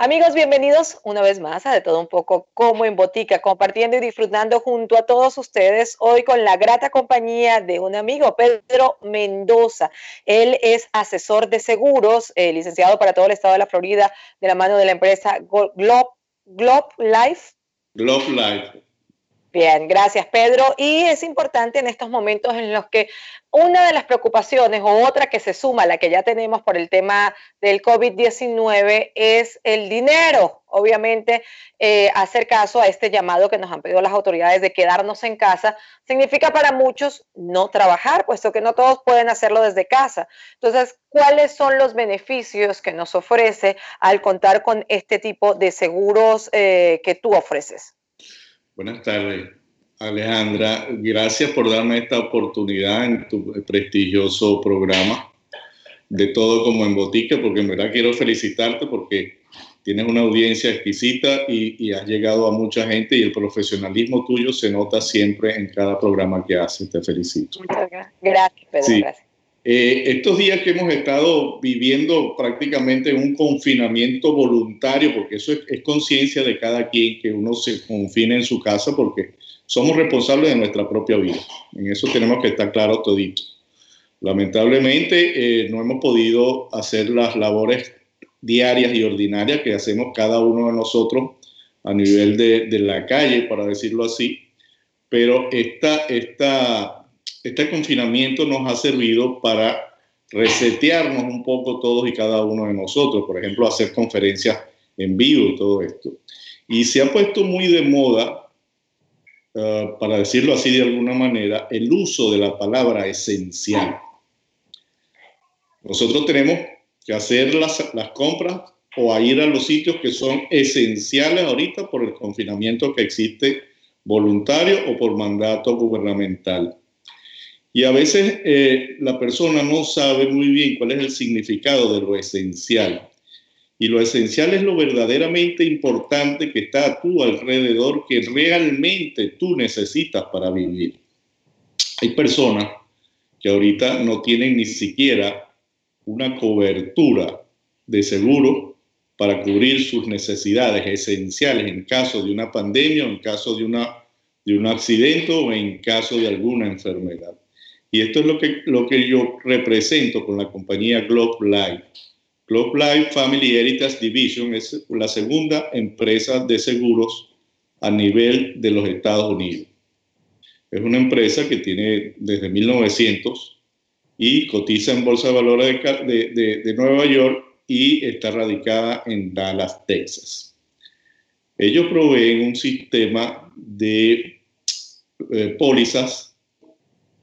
Amigos, bienvenidos una vez más a De Todo Un Poco como en Botica, compartiendo y disfrutando junto a todos ustedes hoy con la grata compañía de un amigo, Pedro Mendoza. Él es asesor de seguros, eh, licenciado para todo el estado de la Florida, de la mano de la empresa Globe, Globe Life. Globe Life. Bien, gracias Pedro. Y es importante en estos momentos en los que una de las preocupaciones o otra que se suma a la que ya tenemos por el tema del COVID-19 es el dinero. Obviamente, eh, hacer caso a este llamado que nos han pedido las autoridades de quedarnos en casa significa para muchos no trabajar, puesto que no todos pueden hacerlo desde casa. Entonces, ¿cuáles son los beneficios que nos ofrece al contar con este tipo de seguros eh, que tú ofreces? Buenas tardes, Alejandra. Gracias por darme esta oportunidad en tu prestigioso programa de todo como en botica, porque en verdad quiero felicitarte porque tienes una audiencia exquisita y, has llegado a mucha gente y el profesionalismo tuyo se nota siempre en cada programa que haces. Te felicito. Muchas gracias. Gracias, Pedro. Gracias. Eh, estos días que hemos estado viviendo prácticamente un confinamiento voluntario, porque eso es, conciencia de cada quien que uno se confine en su casa, porque somos responsables de nuestra propia vida. En eso tenemos que estar claros todito. Lamentablemente eh, no hemos podido hacer las labores diarias y ordinarias que hacemos cada uno de nosotros a nivel de, de la calle, para decirlo así, pero esta, esta este confinamiento nos ha servido para resetearnos un poco todos y cada uno de nosotros, por ejemplo, hacer conferencias en vivo y todo esto. Y se ha puesto muy de moda, uh, para decirlo así de alguna manera, el uso de la palabra esencial. Nosotros tenemos que hacer las, compras o ir a los sitios que son esenciales ahorita por el confinamiento que existe voluntario o por mandato gubernamental. Y a veces eh, la persona no sabe muy bien cuál es el significado de lo esencial. Y lo esencial es lo verdaderamente importante que está a tu alrededor, que realmente tú necesitas para vivir. Hay personas que ahorita no tienen ni siquiera una cobertura de seguro para cubrir sus necesidades esenciales en caso de una pandemia, en caso de, una, de un accidente o en caso de alguna enfermedad. Y esto es lo que, lo que yo represento con la compañía Globe Life. Globe Life Family Heritage Division es la segunda empresa de seguros a nivel de los Estados Unidos. Es una empresa que tiene desde 1900 y cotiza en Bolsa de Valores de, de, Nueva York y está radicada en Dallas, Texas. Ellos proveen un sistema de eh, pólizas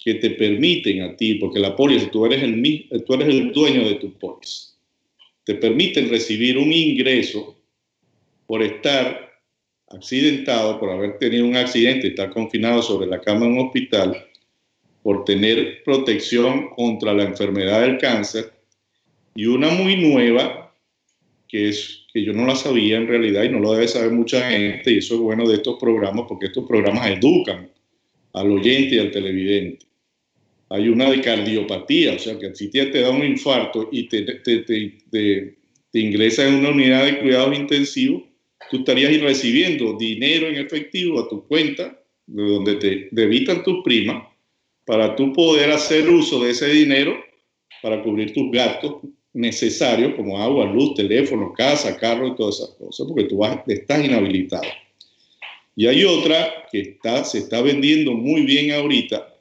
que te permiten a ti, porque la póliza, tú eres el, tú eres el dueño de tu póliza, te permiten recibir un ingreso por estar accidentado, por haber tenido un accidente, estar confinado sobre la cama en un hospital, por tener protección contra la enfermedad del cáncer, y una muy nueva, que es que yo no la sabía en realidad y no lo debe saber mucha gente, y eso es bueno de estos programas, porque estos programas educan al oyente y al televidente hay una de cardiopatía, o sea que si te, da un infarto y te, te, te, ingresa en una unidad de cuidados intensivos, tú estarías recibiendo dinero en efectivo a tu cuenta, de donde te debitan tus primas, para tú poder hacer uso de ese dinero para cubrir tus gastos necesarios como agua, luz, teléfono, casa, carro y todas esas cosas, porque tú vas, estás inhabilitado. Y hay otra que está, se está vendiendo muy bien ahorita,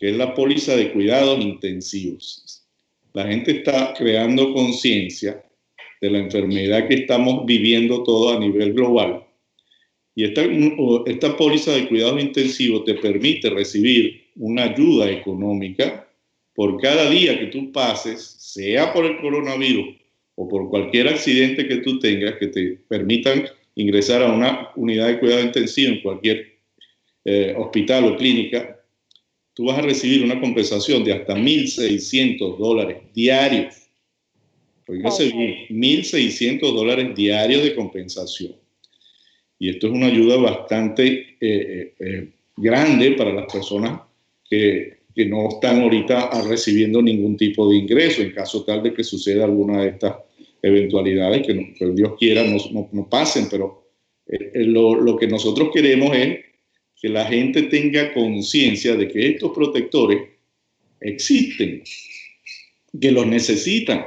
que es la póliza de cuidados intensivos. La gente está creando conciencia de la enfermedad que estamos viviendo todo a nivel global. Y esta, esta póliza de cuidados intensivos te permite recibir una ayuda económica por cada día que tú pases, sea por el coronavirus o por cualquier accidente que tú tengas que te permitan ingresar a una unidad de cuidado intensivo en cualquier eh, hospital o clínica, tú vas a recibir una compensación de hasta 1.600 dólares diarios. Oígase bien, 1.600 dólares diarios de compensación. Y esto es una ayuda bastante eh, eh, eh, grande para las personas que, que, no están ahorita recibiendo ningún tipo de ingreso en caso tal de que suceda alguna de estas eventualidades que, Dios quiera no, no, pasen, pero eh, eh, lo, lo que nosotros queremos es que la gente tenga conciencia de que estos protectores existen, que los necesitan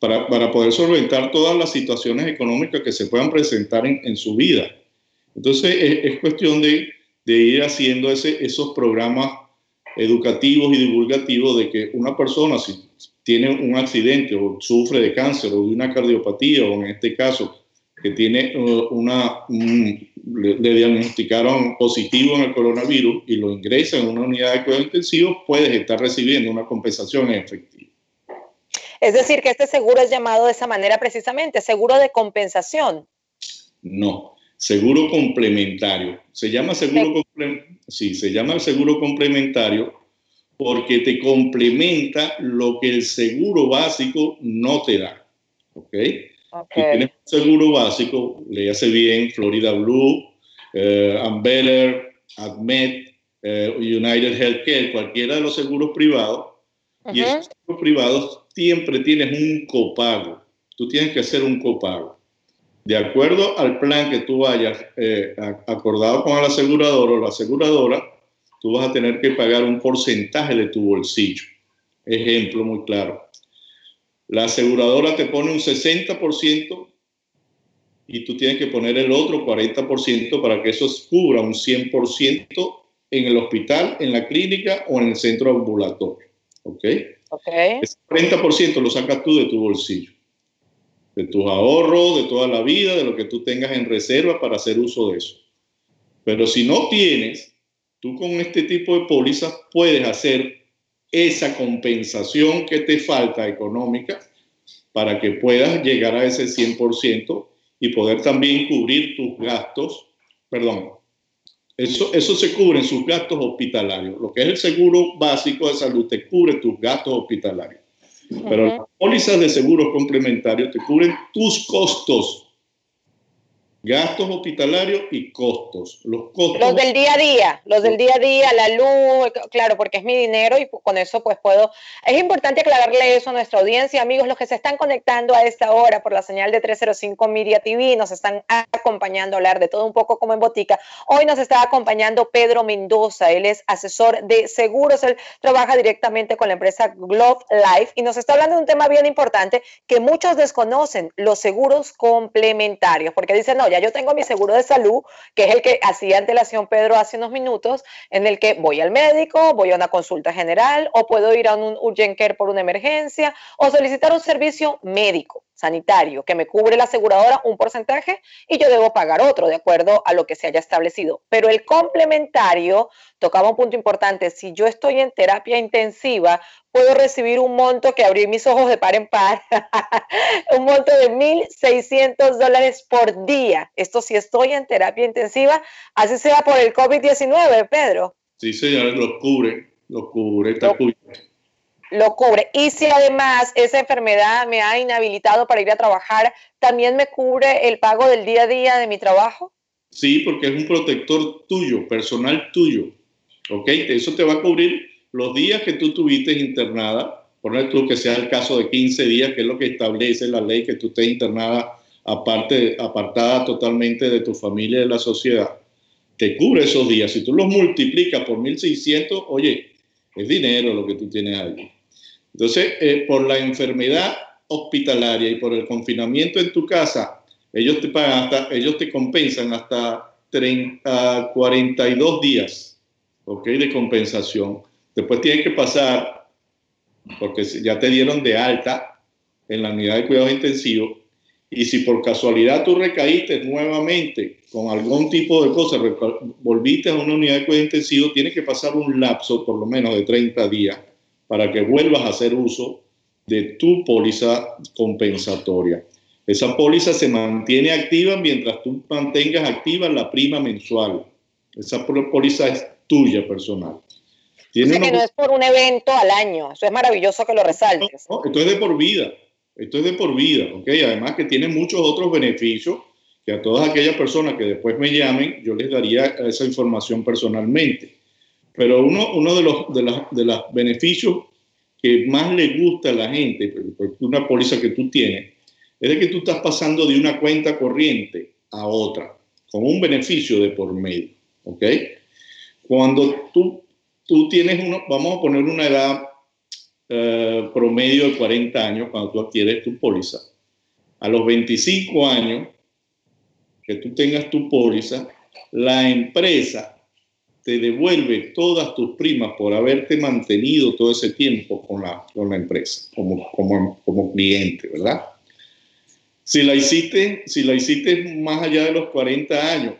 para, para, poder solventar todas las situaciones económicas que se puedan presentar en, en su vida. Entonces es, cuestión de, de, ir haciendo ese, esos programas educativos y divulgativos de que una persona si tiene un accidente o sufre de cáncer o de una cardiopatía o en este caso que tiene uh, una, le, diagnosticaron positivo en el coronavirus y lo ingresa en una unidad de cuidados intensivos, puedes estar recibiendo una compensación efectiva. Es decir, que este seguro es llamado de esa manera precisamente, seguro de compensación. No, seguro complementario. Se llama seguro, sí, se llama el seguro complementario porque te complementa lo que el seguro básico no te da. ¿Ok? Okay. tienes un seguro básico, le hace bien Florida Blue, eh, Ambeller, Admet, eh, United Healthcare, cualquiera de los seguros privados, y esos seguros privados siempre tienes un copago. Tú tienes que hacer un copago. De acuerdo al plan que tú hayas eh, acordado con el asegurador o la aseguradora, tú vas a tener que pagar un porcentaje de tu bolsillo. Ejemplo muy claro. La aseguradora te pone un 60% y tú tienes que poner el otro 40% para que eso cubra un 100% en el hospital, en la clínica o en el centro ambulatorio. ¿Ok? okay. Ese 40% lo sacas tú de tu bolsillo, de tus ahorros, de toda la vida, de lo que tú tengas en reserva para hacer uso de eso. Pero si no tienes, tú con este tipo de pólizas puedes hacer esa compensación que te falta económica para que puedas llegar a ese 100% y poder también cubrir tus gastos, perdón, eso, eso se cubre en sus gastos hospitalarios. Lo que es el seguro básico de salud te cubre tus gastos hospitalarios. Pero las pólizas de seguros complementarios te cubren tus costos Gastos hospitalarios y costos. Los costos. Los del día a día, los del día a día, la luz, claro, porque es mi dinero y con eso pues puedo. Es importante aclararle eso a nuestra audiencia, amigos, los que se están conectando a esta hora por la señal de 305 Media TV, nos están acompañando a hablar de todo un poco como en botica. Hoy nos está acompañando Pedro Mendoza, él es asesor de seguros, él trabaja directamente con la empresa Glove Life y nos está hablando de un tema bien importante que muchos desconocen, los seguros complementarios, porque dicen, no, ya yo tengo mi seguro de salud, que es el que hacía antelación Pedro hace unos minutos, en el que voy al médico, voy a una consulta general o puedo ir a un urgent care por una emergencia o solicitar un servicio médico sanitario que me cubre la aseguradora un porcentaje y yo debo pagar otro de acuerdo a lo que se haya establecido. Pero el complementario tocaba un punto importante. Si yo estoy en terapia intensiva, puedo recibir un monto que abrir mis ojos de par en par, un monto de 1.600 dólares por día. Esto si estoy en terapia intensiva, así sea por el COVID-19, Pedro. Sí, señor, lo cubre, lo cubre, está cubierto lo cubre. Y si además esa enfermedad me ha inhabilitado para ir a trabajar, ¿también me cubre el pago del día a día de mi trabajo? Sí, porque es un protector tuyo, personal tuyo. ¿Ok? Eso te va a cubrir los días que tú tuviste internada. Poner tú que sea el caso de 15 días, que es lo que establece la ley, que tú estés internada aparte, apartada totalmente de tu familia y de la sociedad. Te cubre esos días. Si tú los multiplicas por 1.600, oye, es dinero lo que tú tienes ahí. Entonces, eh, por la enfermedad hospitalaria y por el confinamiento en tu casa, ellos te pagan hasta, ellos te compensan hasta 30, 42 días, ¿ok? De compensación. Después tienes que pasar, porque ya te dieron de alta en la unidad de cuidados intensivos, y si por casualidad tú recaíste nuevamente con algún tipo de cosa, volviste a una unidad de cuidados intensivos, tienes que pasar un lapso por lo menos de 30 días para que vuelvas a hacer uso de tu póliza compensatoria. Esa póliza se mantiene activa mientras tú mantengas activa la prima mensual. Esa póliza es tuya personal. Tiene que no es por un evento al año. Eso es maravilloso que lo resaltes. No, esto es de por vida. Esto es de por vida. ¿ok? Además que tiene muchos otros beneficios que a todas aquellas personas que después me llamen, yo les daría esa información personalmente. Pero uno, uno de, los, de, de los beneficios que más le gusta a la gente, una póliza que tú tienes, es de que tú estás pasando de una cuenta corriente a otra, con un beneficio de por medio. ¿Ok? Cuando tú, tú tienes uno, vamos a poner una edad eh, promedio de 40 años cuando tú adquieres tu póliza. A los 25 años que tú tengas tu póliza, la empresa te devuelve todas tus primas por haberte mantenido todo ese tiempo con la, con la empresa, como, como, como cliente, ¿verdad? Si la, hiciste, si la hiciste más allá de los 40 años,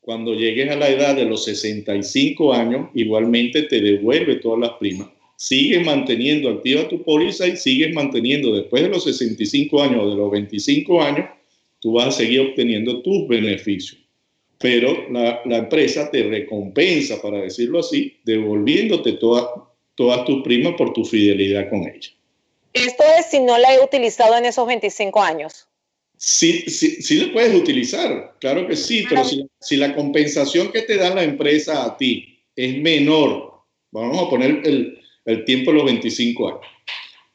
cuando llegues a la edad de los 65 años, igualmente te devuelve todas las primas. Sigues manteniendo activa tu póliza y sigues manteniendo después de los 65 años o de los 25 años, tú vas a seguir obteniendo tus beneficios pero la, empresa te recompensa, para decirlo así, devolviéndote todas tus primas por tu fidelidad con ella. Esto es si no la he utilizado en esos 25 años. Sí, sí, sí la puedes utilizar, claro que sí, pero si, si, la compensación que te da la empresa a ti es menor, vamos a poner el, el tiempo de los 25 años,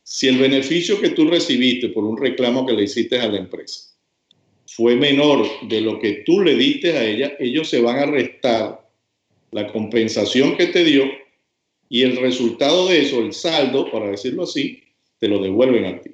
si el beneficio que tú recibiste por un reclamo que le hiciste a la empresa fue menor de lo que tú le diste a ella, ellos se van a restar la compensación que te dio y el resultado de eso, el saldo, para decirlo así, te lo devuelven a ti.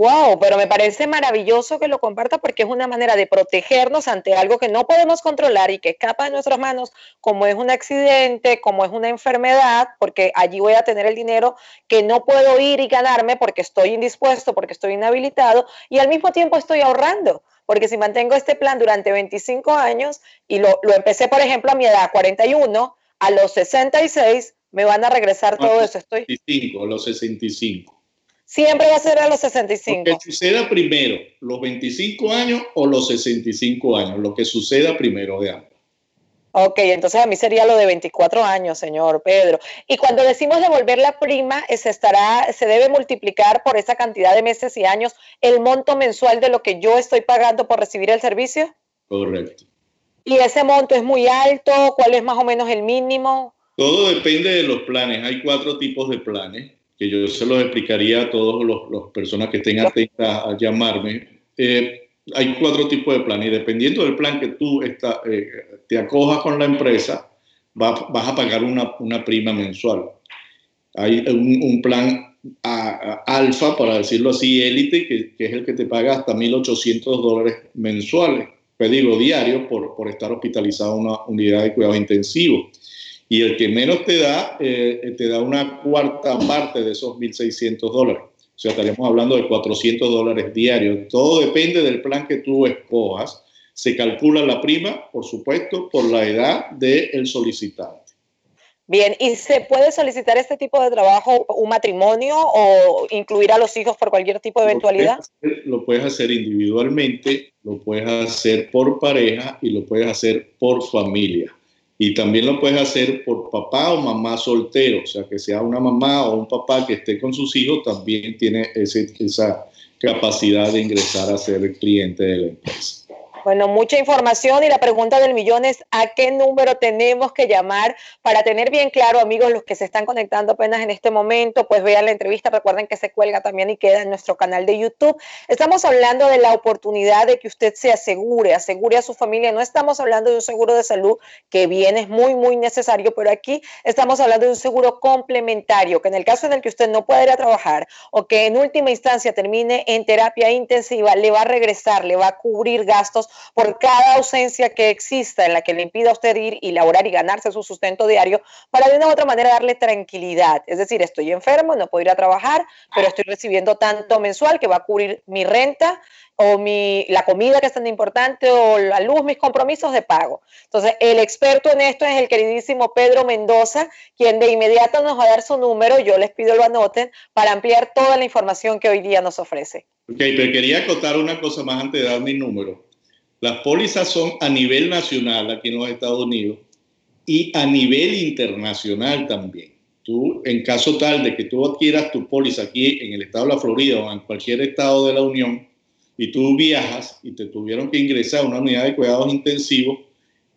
Wow, pero me parece maravilloso que lo comparta porque es una manera de protegernos ante algo que no podemos controlar y que escapa de nuestras manos, como es un accidente, como es una enfermedad, porque allí voy a tener el dinero que no puedo ir y ganarme porque estoy indispuesto, porque estoy inhabilitado y al mismo tiempo estoy ahorrando. Porque si mantengo este plan durante 25 años y lo, lo empecé, por ejemplo, a mi edad 41, a los 66 me van a regresar todo eso. Estoy... los 65. Siempre va a ser a los 65. Lo que suceda primero, los 25 años o los 65 años, lo que suceda primero de ambos. Ok, entonces a mí sería lo de 24 años, señor Pedro. Y cuando decimos devolver la prima, se, estará, se debe multiplicar por esa cantidad de meses y años el monto mensual de lo que yo estoy pagando por recibir el servicio. Correcto. ¿Y ese monto es muy alto? ¿Cuál es más o menos el mínimo? Todo depende de los planes. Hay cuatro tipos de planes que yo se los explicaría a todas las personas que estén atentas a llamarme. Eh, hay cuatro tipos de planes y dependiendo del plan que tú eh, te acojas con la empresa, vas a pagar una, una, prima mensual. Hay un, plan alfa, para decirlo así, élite, que, es el que te paga hasta 1.800 dólares mensuales, digo diario, por, por estar hospitalizado en una unidad de cuidado intensivo y el que menos te da, eh, te da una cuarta parte de esos 1.600 dólares. O sea, estaríamos hablando de 400 dólares diarios. Todo depende del plan que tú escojas. Se calcula la prima, por supuesto, por la edad del solicitante. Bien, ¿y se puede solicitar este tipo de trabajo, un matrimonio o incluir a los hijos por cualquier tipo de eventualidad? lo puedes hacer individualmente, lo puedes hacer por pareja y lo puedes hacer por familia. Y también lo puedes hacer por papá o mamá soltero, o sea, que sea una mamá o un papá que esté con sus hijos, también tiene ese, esa capacidad de ingresar a ser cliente de la empresa. Bueno, mucha información y la pregunta del millón es ¿a qué número tenemos que llamar para tener bien claro, amigos, los que se están conectando apenas en este momento, pues vean la entrevista, recuerden que se cuelga también y queda en nuestro canal de YouTube. Estamos hablando de la oportunidad de que usted se asegure, asegure a su familia. No estamos hablando de un seguro de salud que bien es muy, muy necesario, pero aquí estamos hablando de un seguro complementario, que en el caso en el que usted no pueda ir a trabajar o que en última instancia termine en terapia intensiva, le va a regresar, le va a cubrir gastos por cada ausencia que exista en la que le impida a usted ir y laborar y ganarse su sustento diario, para de una u otra manera darle tranquilidad. Es decir, estoy enfermo, no puedo ir a trabajar, pero estoy recibiendo tanto mensual que va a cubrir mi renta o mi, la comida que es tan importante o la luz, mis compromisos de pago. Entonces, el experto en esto es el queridísimo Pedro Mendoza, quien de inmediato nos va a dar su número, yo les pido lo anoten, para ampliar toda la información que hoy día nos ofrece. Ok, pero quería acotar una cosa más antes de dar mi número. Las pólizas son a nivel nacional aquí en los Estados Unidos y a nivel internacional también. Tú, en caso tal de que tú adquieras tu póliza aquí en el estado de la Florida o en cualquier estado de la Unión y tú viajas y te tuvieron que ingresar a una unidad de cuidados intensivos,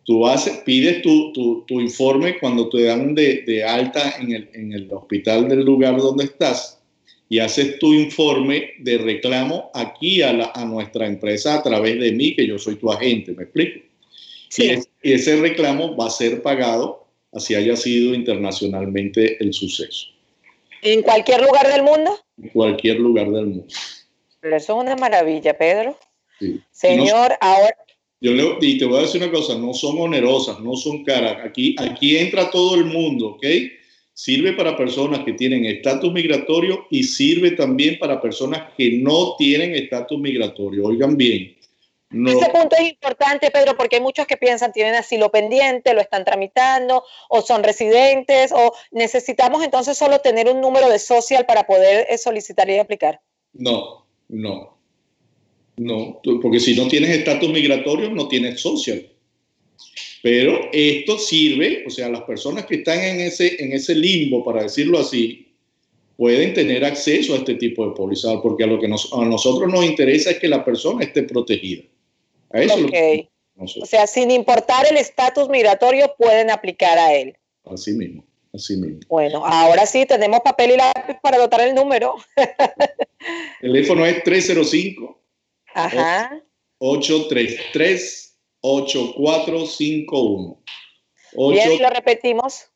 tú haces, pides tu, tu, informe cuando te dan de, de alta en el, en el hospital del lugar donde estás y haces tu informe de reclamo aquí a, a nuestra empresa a través de mí, que yo soy tu agente, ¿me explico? Sí. Y, ese reclamo va a ser pagado así haya sido internacionalmente el suceso. ¿En cualquier lugar del mundo? En cualquier lugar del mundo. Pero eso es una maravilla, Pedro. Sí. Señor, ahora... Yo le, y te voy a decir una cosa, no son onerosas, no son caras. Aquí, aquí entra todo el mundo, ¿ok? Sirve para personas que tienen estatus migratorio y sirve también para personas que no tienen estatus migratorio. Oigan bien, ese punto es importante, Pedro, porque hay muchos que piensan tienen asilo pendiente, lo están tramitando, o son residentes, o necesitamos entonces solo tener un número de social para poder eh, solicitar y aplicar. No, no, no, porque si no tienes estatus migratorio, no tienes social. Pero esto sirve, o sea, las personas que están en ese, en ese limbo, para decirlo así, pueden tener acceso a este tipo de póliza, porque a lo que a nosotros nos interesa es que la persona esté protegida. O sea, sin importar el estatus migratorio, pueden aplicar a él. Así mismo, así mismo. Bueno, ahora sí, tenemos papel y lápiz para anotar el número. el teléfono es 305 Ajá. 833 8451. Bien, lo repetimos.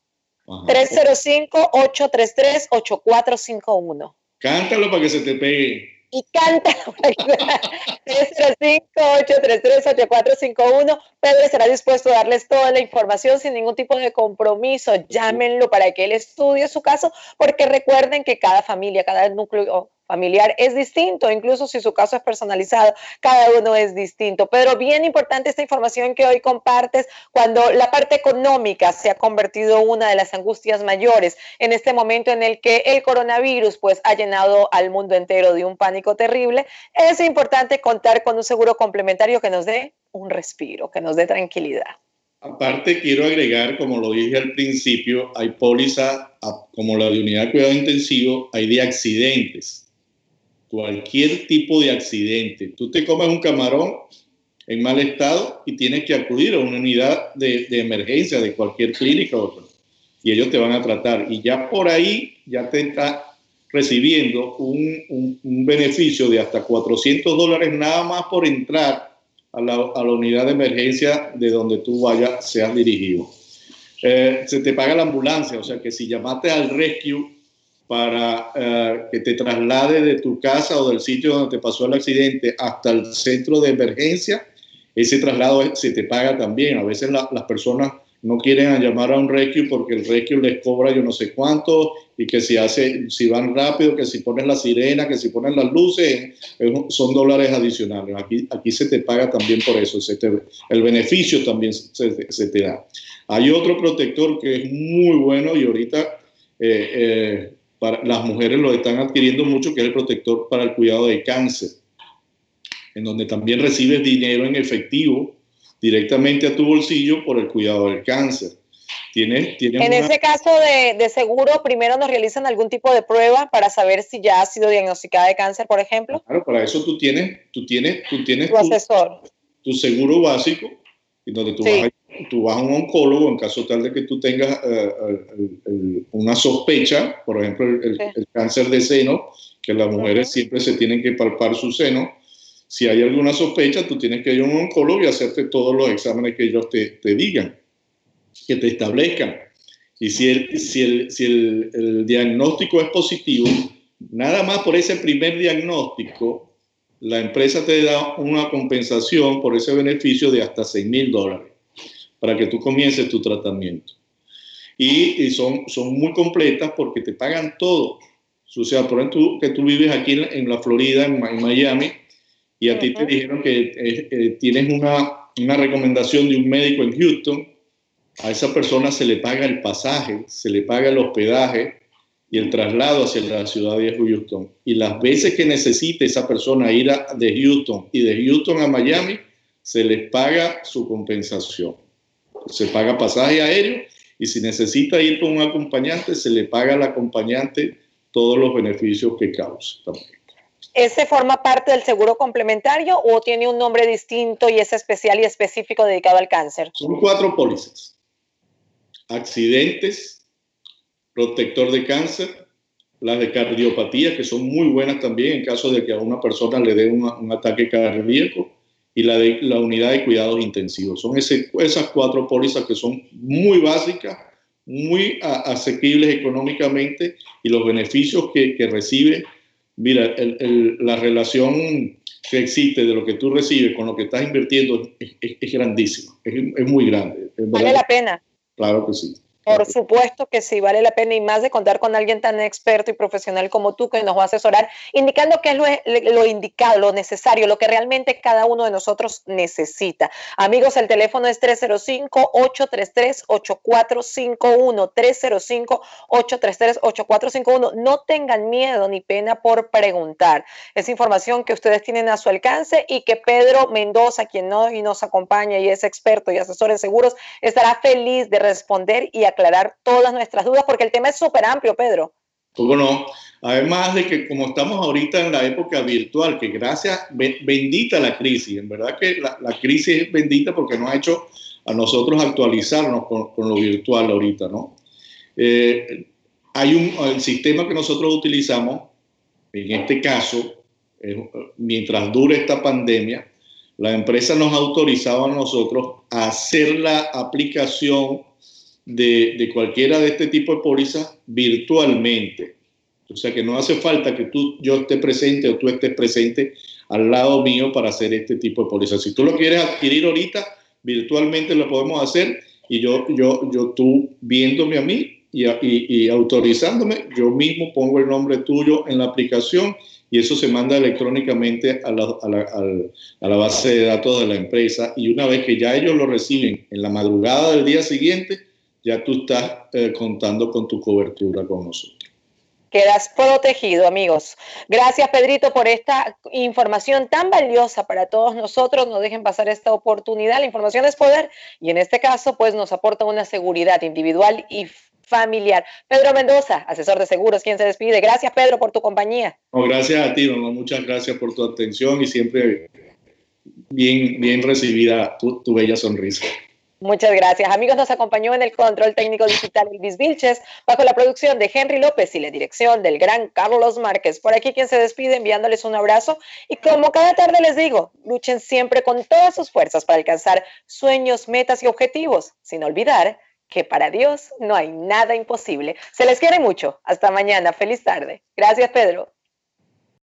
305-833-8451. Cántalo para que se te pegue y canta 305-833-8451. Pedro estará dispuesto a darles toda la información sin ningún tipo de compromiso. Llámenlo para que él estudie su caso, porque recuerden que cada familia, cada núcleo familiar es distinto, incluso si su caso es personalizado, cada uno es distinto. Pero bien importante esta información que hoy compartes cuando la parte económica se ha convertido una de las angustias mayores en este momento en el que el coronavirus pues ha llenado al mundo entero de un pánico terrible. Es importante contar con un seguro complementario que nos dé un respiro, que nos dé tranquilidad. Aparte, quiero agregar, como lo dije al principio, hay póliza como la de unidad de cuidado intensivo, hay de accidentes cualquier tipo de accidente. Tú te comes un camarón en mal estado y tienes que acudir a una unidad de, emergencia de cualquier clínica y ellos te van a tratar. Y ya por ahí ya te está recibiendo un, beneficio de hasta 400 dólares nada más por entrar a la, unidad de emergencia de donde tú vayas, seas dirigido. Eh, se te paga la ambulancia, o sea que si llamaste al rescue para eh, que te traslade de tu casa o del sitio donde te pasó el accidente hasta el centro de emergencia, ese traslado se te paga también. A veces las personas no quieren llamar a un rescue porque el rescue les cobra yo no sé cuánto y que si hace, si van rápido, que si pones la sirena, que si ponen las luces, son dólares adicionales. Aquí, aquí se te paga también por eso, el beneficio también se, se, te da. Hay otro protector que es muy bueno y ahorita eh, eh, para, las mujeres lo están adquiriendo mucho, que es el protector para el cuidado de cáncer, en donde también recibes dinero en efectivo directamente a tu bolsillo por el cuidado del cáncer. ¿Tienes, en ese caso de, de, seguro, primero nos realizan algún tipo de prueba para saber si ya ha sido diagnosticada de cáncer, por ejemplo. Claro, para eso tú tienes, tú tienes, tú tienes tu, asesor. tu seguro básico, y donde tú vas a tú vas a un oncólogo en caso tal de que tú tengas eh, una sospecha, por ejemplo, el, cáncer de seno, que las mujeres siempre se tienen que palpar su seno. Si hay alguna sospecha, tú tienes que ir a un oncólogo y hacerte todos los exámenes que ellos te, te digan, que te establezcan. Y si, el, si, el, si el, el diagnóstico es positivo, nada más por ese primer diagnóstico, la empresa te da una compensación por ese beneficio de hasta 6 mil dólares para que tú comiences tu tratamiento. Y, son, son muy completas porque te pagan todo. O sea, por ejemplo, que tú vives aquí en, la Florida, en, Miami, y a ti te dijeron que eh, eh, tienes una, una recomendación de un médico en Houston, a esa persona se le paga el pasaje, se le paga el hospedaje y el traslado hacia la ciudad de Houston. Y las veces que necesite esa persona ir de Houston y de Houston a Miami, se les paga su compensación se paga pasaje aéreo y si necesita ir con un acompañante, se le paga al acompañante todos los beneficios que causa ¿Ese forma parte del seguro complementario o tiene un nombre distinto y es especial y específico dedicado al cáncer? Son cuatro pólizas. Accidentes, protector de cáncer, las de cardiopatía, que son muy buenas también en caso de que a una persona le dé un ataque cardíaco, y la, de, la unidad de cuidados intensivos. Son ese, esas cuatro pólizas que son muy básicas, muy asequibles económicamente y los beneficios que, que recibe. Mira, la relación que existe de lo que tú recibes con lo que estás invirtiendo es, es, grandísima, es, es, muy grande. Vale la pena. Claro que sí. Por supuesto que sí, vale la pena y más de contar con alguien tan experto y profesional como tú que nos va a asesorar, indicando qué es lo, lo, indicado, lo necesario, lo que realmente cada uno de nosotros necesita. Amigos, el teléfono es 305-833-8451, 305-833-8451. No tengan miedo ni pena por preguntar. Es información que ustedes tienen a su alcance y que Pedro Mendoza, quien hoy nos acompaña y es experto y asesor en seguros, estará feliz de responder y aclarar todas nuestras dudas, porque el tema es súper amplio, Pedro. ¿Cómo no? Además de que como estamos ahorita en la época virtual, que gracias, bendita la crisis, en verdad que la, crisis es bendita porque nos ha hecho a nosotros actualizarnos con, lo virtual ahorita, ¿no? Eh, hay un sistema que nosotros utilizamos, en este caso, mientras dure esta pandemia, la empresa nos ha autorizado a nosotros a hacer la aplicación de, cualquiera de este tipo de pólizas virtualmente. O sea que no hace falta que tú, yo esté presente o tú estés presente al lado mío para hacer este tipo de pólizas. Si tú lo quieres adquirir ahorita, virtualmente lo podemos hacer y yo, yo, yo tú viéndome a mí y, y, autorizándome, yo mismo pongo el nombre tuyo en la aplicación y eso se manda electrónicamente a la, a, la, a la, base de datos de la empresa y una vez que ya ellos lo reciben en la madrugada del día siguiente, ya tú estás eh, contando con tu cobertura con nosotros. Quedas protegido, amigos. Gracias, Pedrito, por esta información tan valiosa para todos nosotros. No dejen pasar esta oportunidad. La información es poder y en este caso, pues nos aporta una seguridad individual y familiar. Pedro Mendoza, asesor de seguros, quien se despide. Gracias, Pedro, por tu compañía. gracias a ti, mamá. Muchas gracias por tu atención y siempre bien, bien recibida tu, tu bella sonrisa. Muchas gracias. Amigos, nos acompañó en el control técnico digital Elvis Vilches, bajo la producción de Henry López y la dirección del gran Carlos Márquez. Por aquí quien se despide enviándoles un abrazo y como cada tarde les digo, luchen siempre con todas sus fuerzas para alcanzar sueños, metas y objetivos, sin olvidar que para Dios no hay nada imposible. Se les quiere mucho. Hasta mañana. Feliz tarde. Gracias, Pedro.